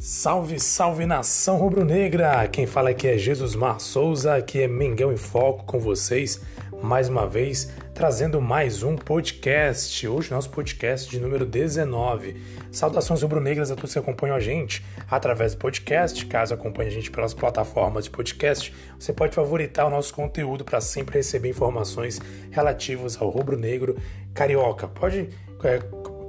Salve, salve nação rubro-negra! Quem fala aqui é Jesus Mar Souza, aqui é Mengão em Foco com vocês, mais uma vez trazendo mais um podcast. Hoje, nosso podcast de número 19. Saudações rubro-negras a todos que acompanham a gente através do podcast. Caso acompanhe a gente pelas plataformas de podcast, você pode favoritar o nosso conteúdo para sempre receber informações relativas ao rubro-negro carioca. Pode é,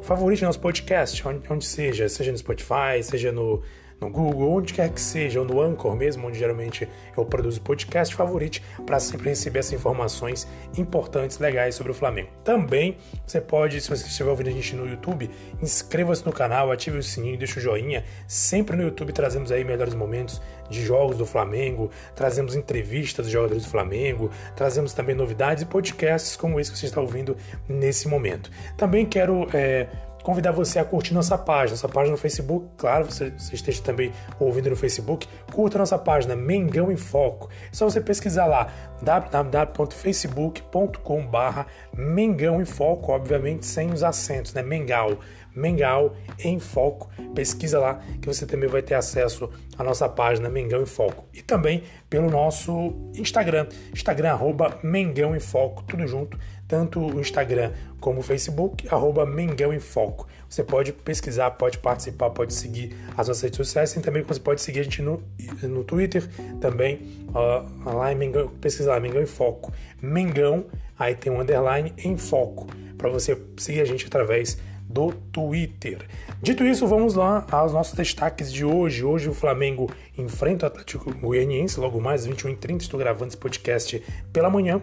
favorite nosso podcast, onde, onde, seja, seja no Spotify, seja no, no Google, onde quer que seja, ou no Anchor mesmo, onde geralmente eu produzo podcast, favorite para sempre receber essas informações importantes, legais sobre o Flamengo. Também você pode, se você estiver ouvindo a gente no YouTube, inscreva-se no canal, ative o sininho, deixa o joinha. Sempre no YouTube trazemos aí melhores momentos de jogos do Flamengo, trazemos entrevistas de jogadores do Flamengo, trazemos também novidades e podcasts como esse que você está ouvindo nesse momento. Também quero é, convidar você a curtir nossa página, nossa página no Facebook, claro, você, você esteja também ouvindo no Facebook, curta nossa página Mengão em Foco. É só você pesquisar lá www.facebook.com barra Mengão em Foco, obviamente sem os acentos, né? Mengal. Mengal em Foco. Pesquisa lá que você também vai ter acesso à nossa página Mengão em Foco. E também pelo nosso Instagram, Instagram arroba Mengão em Foco, tudo junto, tanto o Instagram como o Facebook, arroba Mengão em Foco. Você pode pesquisar, pode participar, pode seguir as nossas redes sociais e também você pode seguir a gente no, no Twitter também, uh, lá em Mengão, pesquisar Mengão em Foco. Mengão, aí tem um underline em foco, para você seguir a gente através do Twitter. Dito isso, vamos lá aos nossos destaques de hoje. Hoje o Flamengo enfrenta o Atlético Goianiense, logo mais 21h30. Estou gravando esse podcast pela manhã.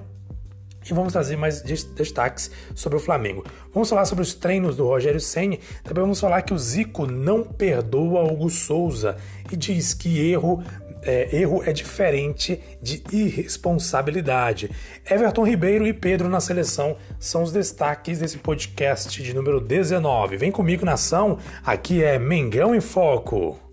E vamos trazer mais destaques sobre o Flamengo. Vamos falar sobre os treinos do Rogério Senni. Também vamos falar que o Zico não perdoa Hugo Souza e diz que erro é, erro é diferente de irresponsabilidade. Everton Ribeiro e Pedro na seleção são os destaques desse podcast de número 19. Vem comigo, nação, aqui é Mengão em Foco.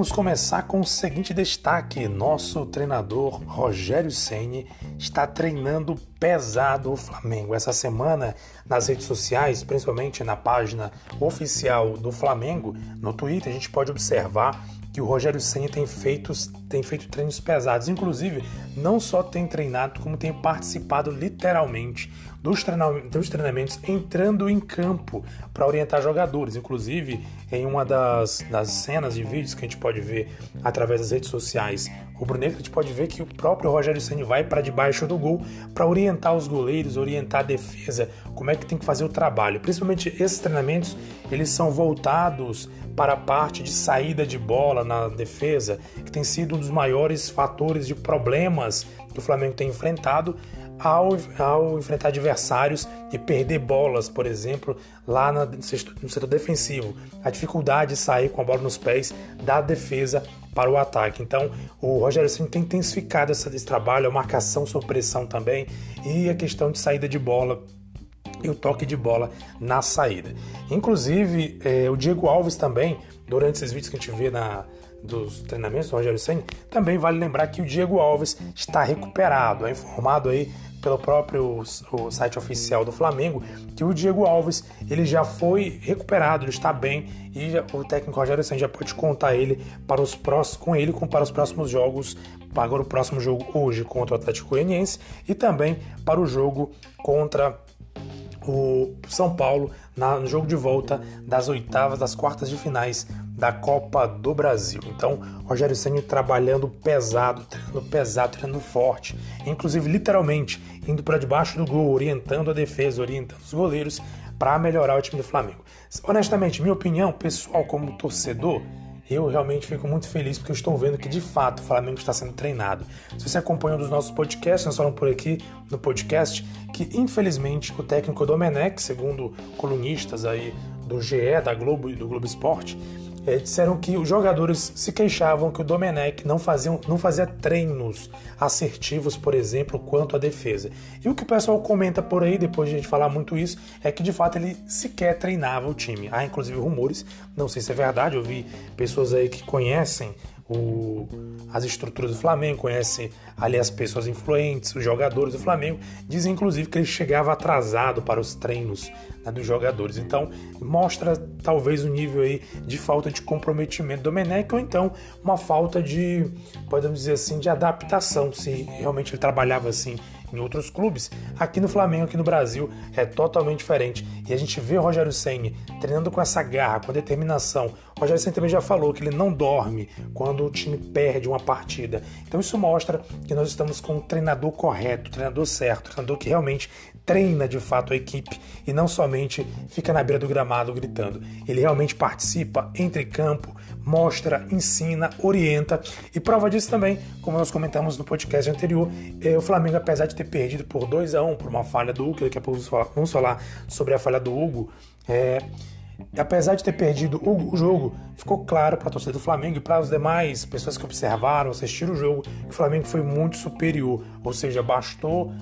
Vamos começar com o seguinte destaque: nosso treinador Rogério Ceni está treinando pesado o Flamengo. Essa semana, nas redes sociais, principalmente na página oficial do Flamengo, no Twitter, a gente pode observar que o Rogério Ceni tem feito, tem feito treinos pesados. Inclusive, não só tem treinado, como tem participado literalmente dos, treinamentos entrando em campo para orientar jogadores. Inclusive, em uma das, das cenas de vídeos que a gente pode ver através das redes sociais rubro-negro, a gente pode ver que o próprio Rogério Ceni vai para debaixo do gol para orientar os goleiros, orientar a defesa, como é que tem que fazer o trabalho. Principalmente esses treinamentos, eles são voltados para a parte de saída de bola na defesa, que tem sido um dos maiores fatores de problemas que o Flamengo tem enfrentado ao, ao enfrentar adversários e perder bolas, por exemplo, lá no setor defensivo. A dificuldade de sair com a bola nos pés da defesa para o ataque. Então, o Rogério Ceni tem intensificado esse, esse trabalho, a marcação sob pressão também e a questão de saída de bola e o toque de bola na saída. Inclusive, é, o Diego Alves também, durante esses vídeos que a gente vê na, dos treinamentos do Rogério Senna, também vale lembrar que o Diego Alves está recuperado, é informado aí pelo próprio o site oficial do Flamengo que o Diego Alves ele já foi recuperado, ele está bem e o técnico Rogério Senna já pode contar ele para os próximos com ele para os próximos jogos, para o próximo jogo hoje contra o Atlético Goianiense e também para o jogo contra o São Paulo na, no jogo de volta das oitavas, das quartas de finais da Copa do Brasil. Então, Rogério Senna trabalhando pesado, treinando pesado, treinando forte, inclusive literalmente indo para debaixo do gol, orientando a defesa, orientando os goleiros para melhorar o time do Flamengo. Honestamente, minha opinião pessoal como torcedor, eu realmente fico muito feliz porque eu estou vendo que de fato o Flamengo está sendo treinado. Se você acompanha um dos nossos podcasts, nós falamos por aqui no podcast que infelizmente o técnico Domenech, segundo colunistas aí do GE, da Globo e do Globo Esporte, é, disseram que os jogadores se queixavam que o Domenech não, não fazia treinos assertivos, por exemplo, quanto à defesa. E o que o pessoal comenta por aí, depois de a gente falar muito isso, é que de fato ele sequer treinava o time. Há inclusive rumores, não sei se é verdade, eu vi pessoas aí que conhecem o, as estruturas do Flamengo, conhece ali as pessoas influentes, os jogadores do Flamengo. Dizem inclusive que ele chegava atrasado para os treinos né, dos jogadores. Então mostra talvez um nível aí de falta de comprometimento do Menec ou então uma falta de, podemos dizer assim, de adaptação, se realmente ele trabalhava assim em outros clubes. Aqui no Flamengo, aqui no Brasil, é totalmente diferente. E a gente vê o Rogério Senni treinando com essa garra, com determinação. O Rogério Senni também já falou que ele não dorme quando o time perde uma partida. Então isso mostra que nós estamos com um treinador correto, treinador certo, treinador que realmente treina de fato a equipe e não somente fica na beira do gramado gritando. Ele realmente participa, entra em campo, mostra, ensina, orienta e prova disso também, como nós comentamos no podcast anterior, é, o Flamengo, apesar de ter perdido por 2 a 1 um, por uma falha do Hugo, daqui a pouco vamos falar sobre a falha do Hugo, é, apesar de ter perdido o, jogo, ficou claro para a torcida do Flamengo e para as demais pessoas que observaram, assistiram o jogo, que o Flamengo foi muito superior. Ou seja, bastou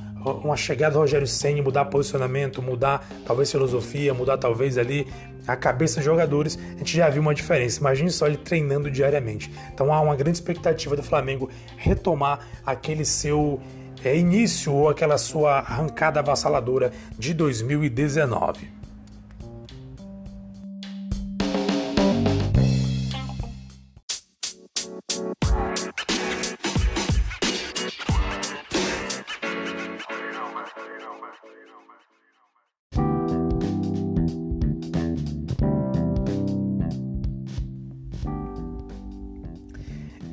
uma chegada do Rogério Senna mudar posicionamento, mudar talvez filosofia, mudar talvez ali a cabeça dos jogadores, a gente já viu uma diferença. Imagine só ele treinando diariamente. Então há uma grande expectativa do Flamengo retomar aquele seu é, início ou aquela sua arrancada avassaladora de 2019.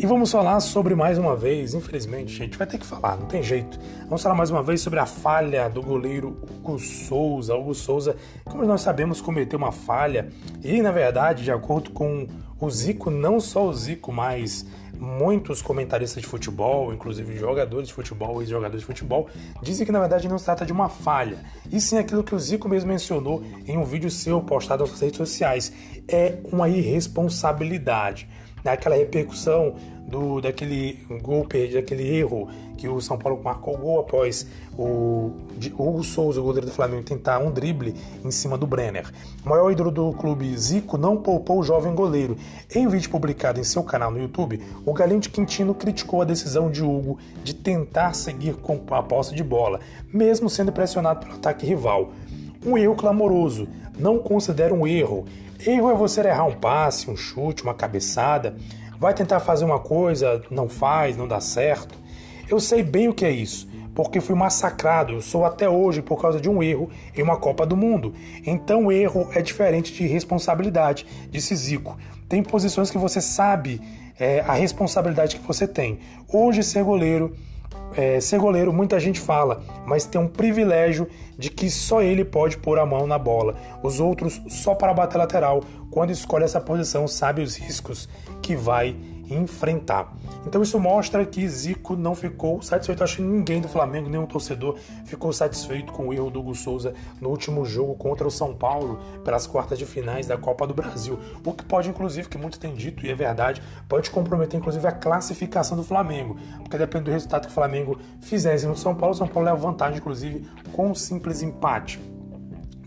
E vamos falar sobre mais uma vez, infelizmente, gente, vai ter que falar, não tem jeito. Vamos falar mais uma vez sobre a falha do goleiro Hugo Souza. Hugo Souza, como nós sabemos, cometeu uma falha e, na verdade, de acordo com o Zico, não só o Zico, mas muitos comentaristas de futebol, inclusive jogadores de futebol e jogadores de futebol, dizem que na verdade não se trata de uma falha, e sim aquilo que o Zico mesmo mencionou em um vídeo seu postado nas redes sociais, é uma irresponsabilidade. Naquela repercussão do daquele gol daquele erro que o São Paulo marcou o gol após o Hugo Souza, o goleiro do Flamengo, tentar um drible em cima do Brenner. O maior ídolo do clube Zico não poupou o jovem goleiro. Em um vídeo publicado em seu canal no YouTube, o Galinho de Quintino criticou a decisão de Hugo de tentar seguir com a posse de bola, mesmo sendo pressionado pelo ataque rival. Um erro clamoroso. Não considero um erro. Erro é você errar um passe, um chute, uma cabeçada vai tentar fazer uma coisa, não faz, não dá certo. Eu sei bem o que é isso, porque fui massacrado, eu sou até hoje por causa de um erro em uma Copa do Mundo. Então, erro é diferente de responsabilidade, disse Zico. Tem posições que você sabe é, a responsabilidade que você tem. Hoje, ser goleiro é, ser goleiro, muita gente fala, mas tem um privilégio de que só ele pode pôr a mão na bola. Os outros, só para bater lateral, quando escolhe essa posição, sabe os riscos que vai enfrentar. Então isso mostra que Zico não ficou satisfeito. Acho que ninguém do Flamengo, nenhum torcedor, ficou satisfeito com o erro do Hugo Souza no último jogo contra o São Paulo pelas quartas de finais da Copa do Brasil. O que pode, inclusive, que muitos têm dito, e é verdade, pode comprometer, inclusive, a classificação do Flamengo. Porque depende do resultado que o Flamengo fizesse no São Paulo, o São Paulo leva vantagem, inclusive, com um simples empate.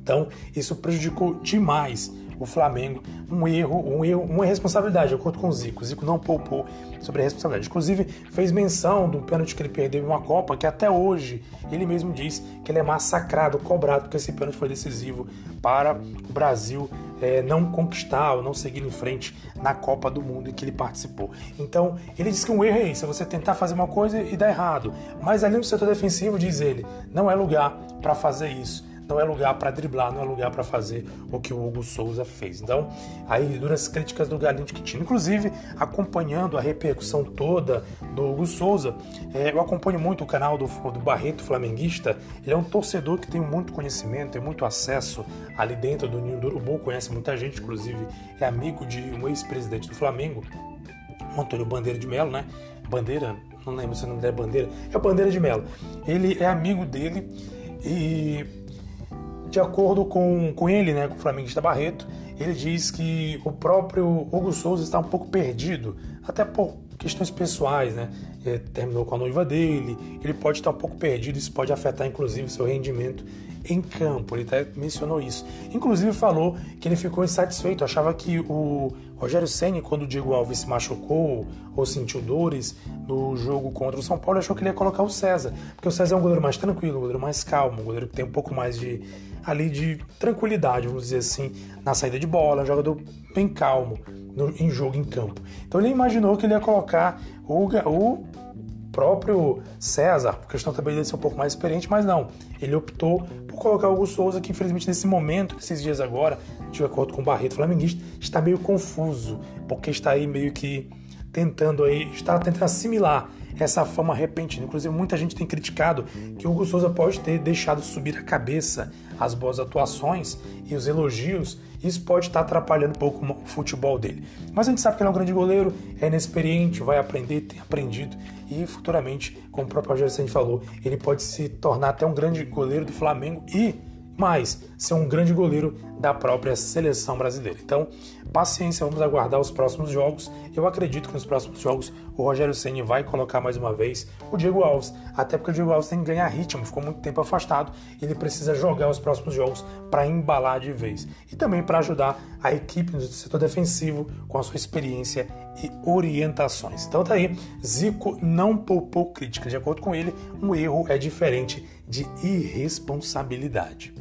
Então, isso prejudicou demais o Flamengo um erro, um erro, uma responsabilidade, de acordo com o Zico. O Zico não poupou sobre a responsabilidade. Inclusive, fez menção do pênalti que ele perdeu em uma Copa, que até hoje ele mesmo diz que ele é massacrado, cobrado, porque esse pênalti foi decisivo para o Brasil é, não conquistar ou não seguir em frente na Copa do Mundo em que ele participou. Então, ele diz que um erro é isso, é você tentar fazer uma coisa e dar errado. Mas ali no setor defensivo, diz ele, não é lugar para fazer isso não é lugar para driblar, não é lugar para fazer o que o Hugo Souza fez. Então, aí duras críticas do Galinho de Quintino. Inclusive, acompanhando a repercussão toda do Hugo Souza, é, eu acompanho muito o canal do, do Barreto Flamenguista. Ele é um torcedor que tem muito conhecimento, tem muito acesso ali dentro do Ninho do Urubu, conhece muita gente, inclusive é amigo de um ex-presidente do Flamengo, Antônio Bandeira de Melo, né? Bandeira, não lembro se o nome dele é Bandeira, é Bandeira de Melo. Ele é amigo dele e De acordo com, com ele, né, com o flamenguista Barreto, ele diz que o próprio Hugo Souza está um pouco perdido, até por questões pessoais, né? Ele terminou com a noiva dele, ele pode estar um pouco perdido, isso pode afetar inclusive seu rendimento em campo. Ele até mencionou isso. Inclusive falou que ele ficou insatisfeito, achava que o Rogério Ceni, quando o Diego Alves se machucou ou sentiu dores no jogo contra o São Paulo, achou que ele ia colocar o César, porque o César é um goleiro mais tranquilo, um goleiro mais calmo, um goleiro que tem um pouco mais de ali de tranquilidade, vamos dizer assim, na saída de bola, um jogador bem calmo no, em jogo em campo. Então ele imaginou que ele ia colocar o, o próprio César, por questão também de ser um pouco mais experiente, mas não. Ele optou colocar o Hugo Souza, que infelizmente nesse momento, nesses dias agora, de acordo com o Barreto Flamenguista, está meio confuso, porque está aí meio que tentando aí, está tentando assimilar essa fama repentina. Inclusive, muita gente tem criticado que o Hugo Souza pode ter deixado subir a cabeça as boas atuações e os elogios, isso pode estar atrapalhando um pouco o futebol dele. Mas a gente sabe que ele é um grande goleiro, é inexperiente, vai aprender, tem aprendido e futuramente, como o próprio Rogério Santos falou, ele pode se tornar até um grande goleiro do Flamengo e mas ser um grande goleiro da própria seleção brasileira. Então, paciência, vamos aguardar os próximos jogos. Eu acredito que nos próximos jogos o Rogério Ceni vai colocar mais uma vez o Diego Alves, até porque o Diego Alves tem que ganhar ritmo, ficou muito tempo afastado, ele precisa jogar os próximos jogos para embalar de vez e também para ajudar a equipe no setor defensivo com a sua experiência e orientações. Então tá aí, Zico não poupou críticas. De acordo com ele, um erro é diferente de irresponsabilidade.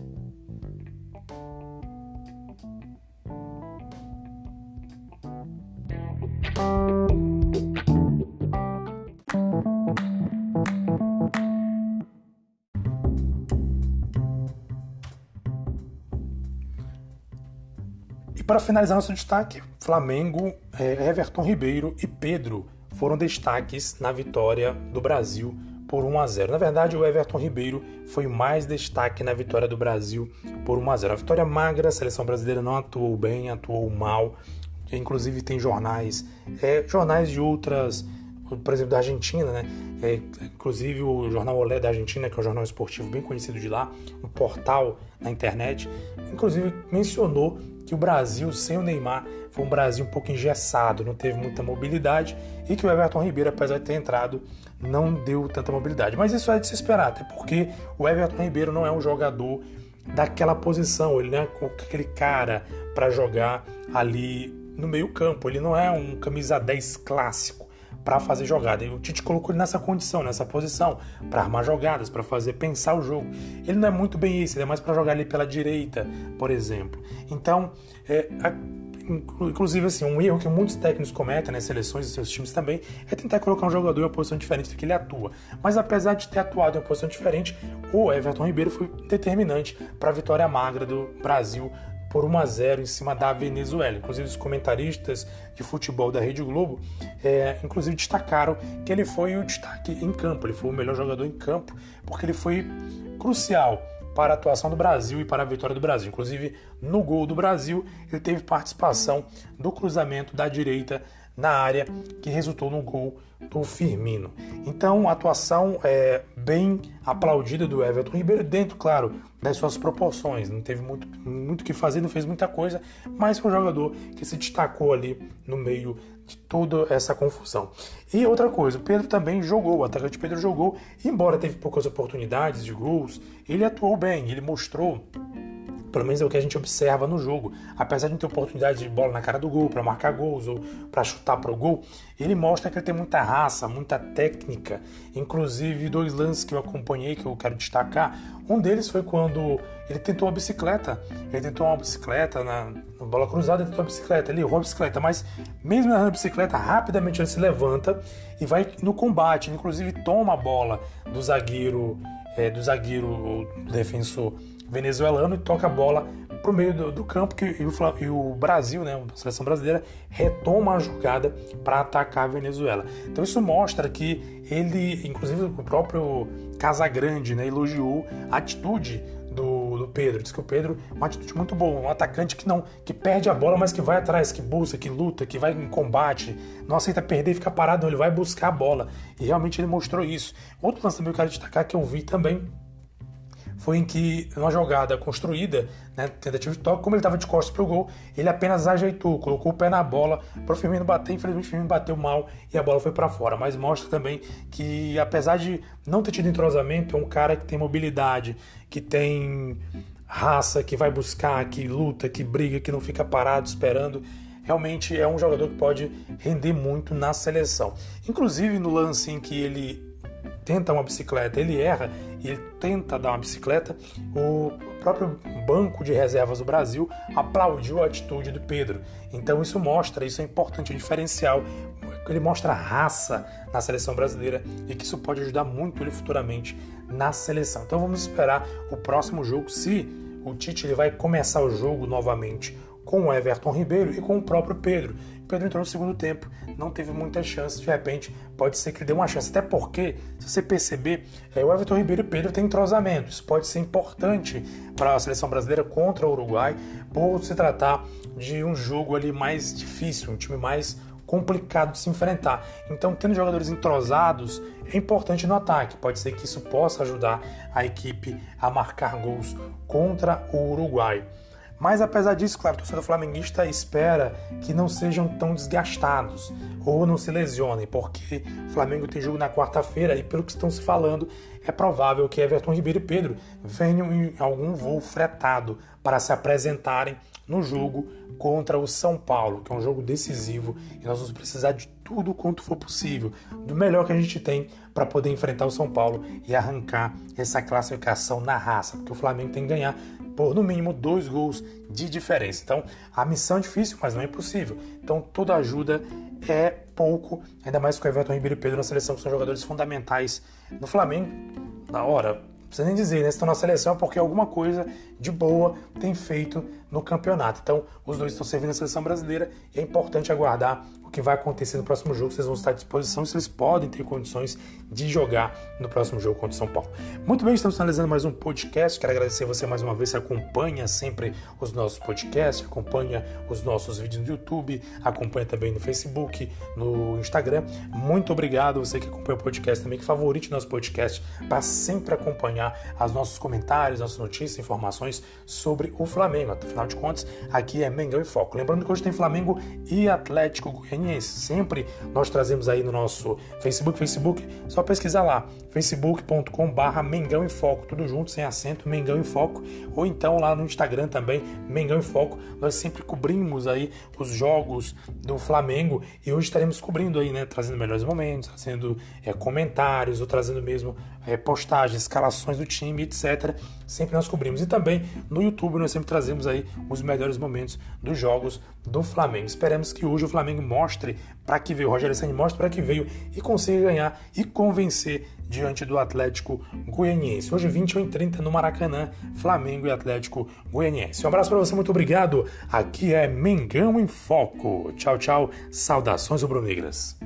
Para finalizar nosso destaque, Flamengo, é, Everton Ribeiro e Pedro foram destaques na vitória do Brasil por 1 a 0. Na verdade, o Everton Ribeiro foi mais destaque na vitória do Brasil por 1 a 0. A vitória magra, a seleção brasileira não atuou bem, atuou mal. Inclusive tem jornais, é, jornais de outras, por exemplo, da Argentina, né? É, inclusive o jornal Olé da Argentina, que é um jornal esportivo bem conhecido de lá, um portal na internet, inclusive mencionou que o Brasil sem o Neymar foi um Brasil um pouco engessado, não teve muita mobilidade e que o Everton Ribeiro, apesar de ter entrado, não deu tanta mobilidade. Mas isso é de se esperar, até porque o Everton Ribeiro não é um jogador daquela posição, ele não é aquele cara para jogar ali no meio-campo, ele não é um camisa 10 clássico para fazer jogada. E o Tite colocou ele nessa condição, nessa posição, para armar jogadas, para fazer pensar o jogo. Ele não é muito bem isso, ele é mais para jogar ali pela direita, por exemplo. Então, é, a inclusive assim, um erro que muitos técnicos cometem nas seleções e seus times também é tentar colocar um jogador em uma posição diferente do que ele atua. Mas apesar de ter atuado em uma posição diferente, o Everton Ribeiro foi determinante para a vitória magra do Brasil por 1 a 0 em cima da Venezuela. Inclusive os comentaristas de futebol da Rede Globo, é, inclusive destacaram que ele foi o destaque em campo, ele foi o melhor jogador em campo, porque ele foi crucial para a atuação do Brasil e para a vitória do Brasil. Inclusive, no gol do Brasil, ele teve participação do cruzamento da direita na área, que resultou no gol do Firmino. Então, atuação é, bem aplaudida do Everton Ribeiro, dentro, claro, das suas proporções. Não teve muito muito que fazer, não fez muita coisa, mas foi um jogador que se destacou ali no meio de toda essa confusão. E outra coisa, o Pedro também jogou, o atacante Pedro jogou, embora teve poucas oportunidades de gols, ele atuou bem, ele mostrou pelo menos é o que a gente observa no jogo. Apesar de não ter oportunidade de bola na cara do gol, para marcar gols ou para chutar para o gol, ele mostra que ele tem muita raça, muita técnica. Inclusive, dois lances que eu acompanhei que eu quero destacar. Um deles foi quando ele tentou uma bicicleta. Ele tentou uma bicicleta na, na bola cruzada, ele tentou uma bicicleta, ele errou a bicicleta, mas mesmo na bicicleta, rapidamente ele se levanta e vai no combate. Inclusive, toma a bola do zagueiro, é, do zagueiro defensor venezuelano e toca a bola para o meio do, do campo que, e, o, e o Brasil, né, a seleção brasileira, retoma a jogada para atacar a Venezuela. Então isso mostra que ele, inclusive o próprio Casagrande, né, elogiou a atitude do, do, Pedro. Diz que o Pedro é uma atitude muito boa, um atacante que não que perde a bola, mas que vai atrás, que busca, que luta, que vai em combate, não aceita perder e fica parado, não, ele vai buscar a bola. E realmente ele mostrou isso. Outro lance também que eu quero destacar que eu vi também foi em que, numa jogada construída, né, tentativa de toque, como ele estava de costas para o gol, ele apenas ajeitou, colocou o pé na bola para o Firmino bater. Infelizmente, o Firmino bateu mal e a bola foi para fora. Mas mostra também que, apesar de não ter tido entrosamento, é um cara que tem mobilidade, que tem raça, que vai buscar, que luta, que briga, que não fica parado esperando realmente é um jogador que pode render muito na seleção. Inclusive no lance em que ele tenta uma bicicleta, ele erra e tenta dar uma bicicleta, o próprio banco de reservas do Brasil aplaudiu a atitude do Pedro. Então isso mostra, isso é importante, um diferencial. Ele mostra raça na seleção brasileira e que isso pode ajudar muito ele futuramente na seleção. Então vamos esperar o próximo jogo se o Tite ele vai começar o jogo novamente com o Everton Ribeiro e com o próprio Pedro. Pedro entrou no segundo tempo, não teve muita chance, de repente pode ser que dê uma chance, até porque, se você perceber, é, o Everton Ribeiro e Pedro têm entrosamento, isso pode ser importante para a seleção brasileira contra o Uruguai, por se tratar de um jogo ali mais difícil, um time mais complicado de se enfrentar. Então, tendo jogadores entrosados é importante no ataque. Pode ser que isso possa ajudar a equipe a marcar gols contra o Uruguai. Mas apesar disso, claro, o torcedor flamenguista espera que não sejam tão desgastados ou não se lesionem, porque o Flamengo tem jogo na quarta-feira e pelo que estão se falando, é provável que Everton Ribeiro e Pedro venham em algum voo fretado para se apresentarem no jogo contra o São Paulo, que é um jogo decisivo e nós vamos precisar de tudo quanto for possível, do melhor que a gente tem para poder enfrentar o São Paulo e arrancar essa classificação na raça, porque o Flamengo tem que ganhar por no mínimo dois gols de diferença. Então, a missão é difícil, mas não é impossível. Então, toda ajuda é pouco, ainda mais com o Everton Ribeiro e Pedro na seleção, que são jogadores fundamentais no Flamengo. Na hora, não precisa nem dizer, né? Estão na seleção porque alguma coisa de boa tem feito no campeonato. Então, os dois estão servindo a seleção brasileira e é importante aguardar o que vai acontecer no próximo jogo. Vocês vão estar à disposição se eles podem ter condições de jogar no próximo jogo contra o São Paulo. Muito bem, estamos finalizando mais um podcast. Quero agradecer você mais uma vez que acompanha sempre os nossos podcasts, acompanha os nossos vídeos no YouTube, acompanha também no Facebook, no Instagram. Muito obrigado você que acompanha o podcast também, que favorite nosso podcast para sempre acompanhar os nossos comentários, nossas notícias, informações sobre o Flamengo. Afinal de contas, aqui é Mengão e Foco. Lembrando que hoje tem Flamengo e Atlético Goianiense. Sempre nós trazemos aí no nosso Facebook, Facebook, só pesquisar lá, facebook.com barra Mengão em Foco, tudo junto, sem acento, Mengão em Foco, ou então lá no Instagram também, Mengão em Foco. Nós sempre cobrimos aí os jogos do Flamengo e hoje estaremos cobrindo aí, né, trazendo melhores momentos, trazendo é, comentários, ou trazendo mesmo é, postagens, escalações do time, etc. Sempre nós cobrimos. E também no YouTube nós sempre trazemos aí os melhores momentos dos jogos do Flamengo. Esperamos que hoje o Flamengo mostre para que veio, Rogério Senna mostre para que veio e consiga ganhar e convencer diante do Atlético Goianiense. Hoje 21 e 30 no Maracanã, Flamengo e Atlético Goianiense. Um abraço para você, muito obrigado. Aqui é Mengão em Foco. Tchau, tchau. Saudações rubro-negras.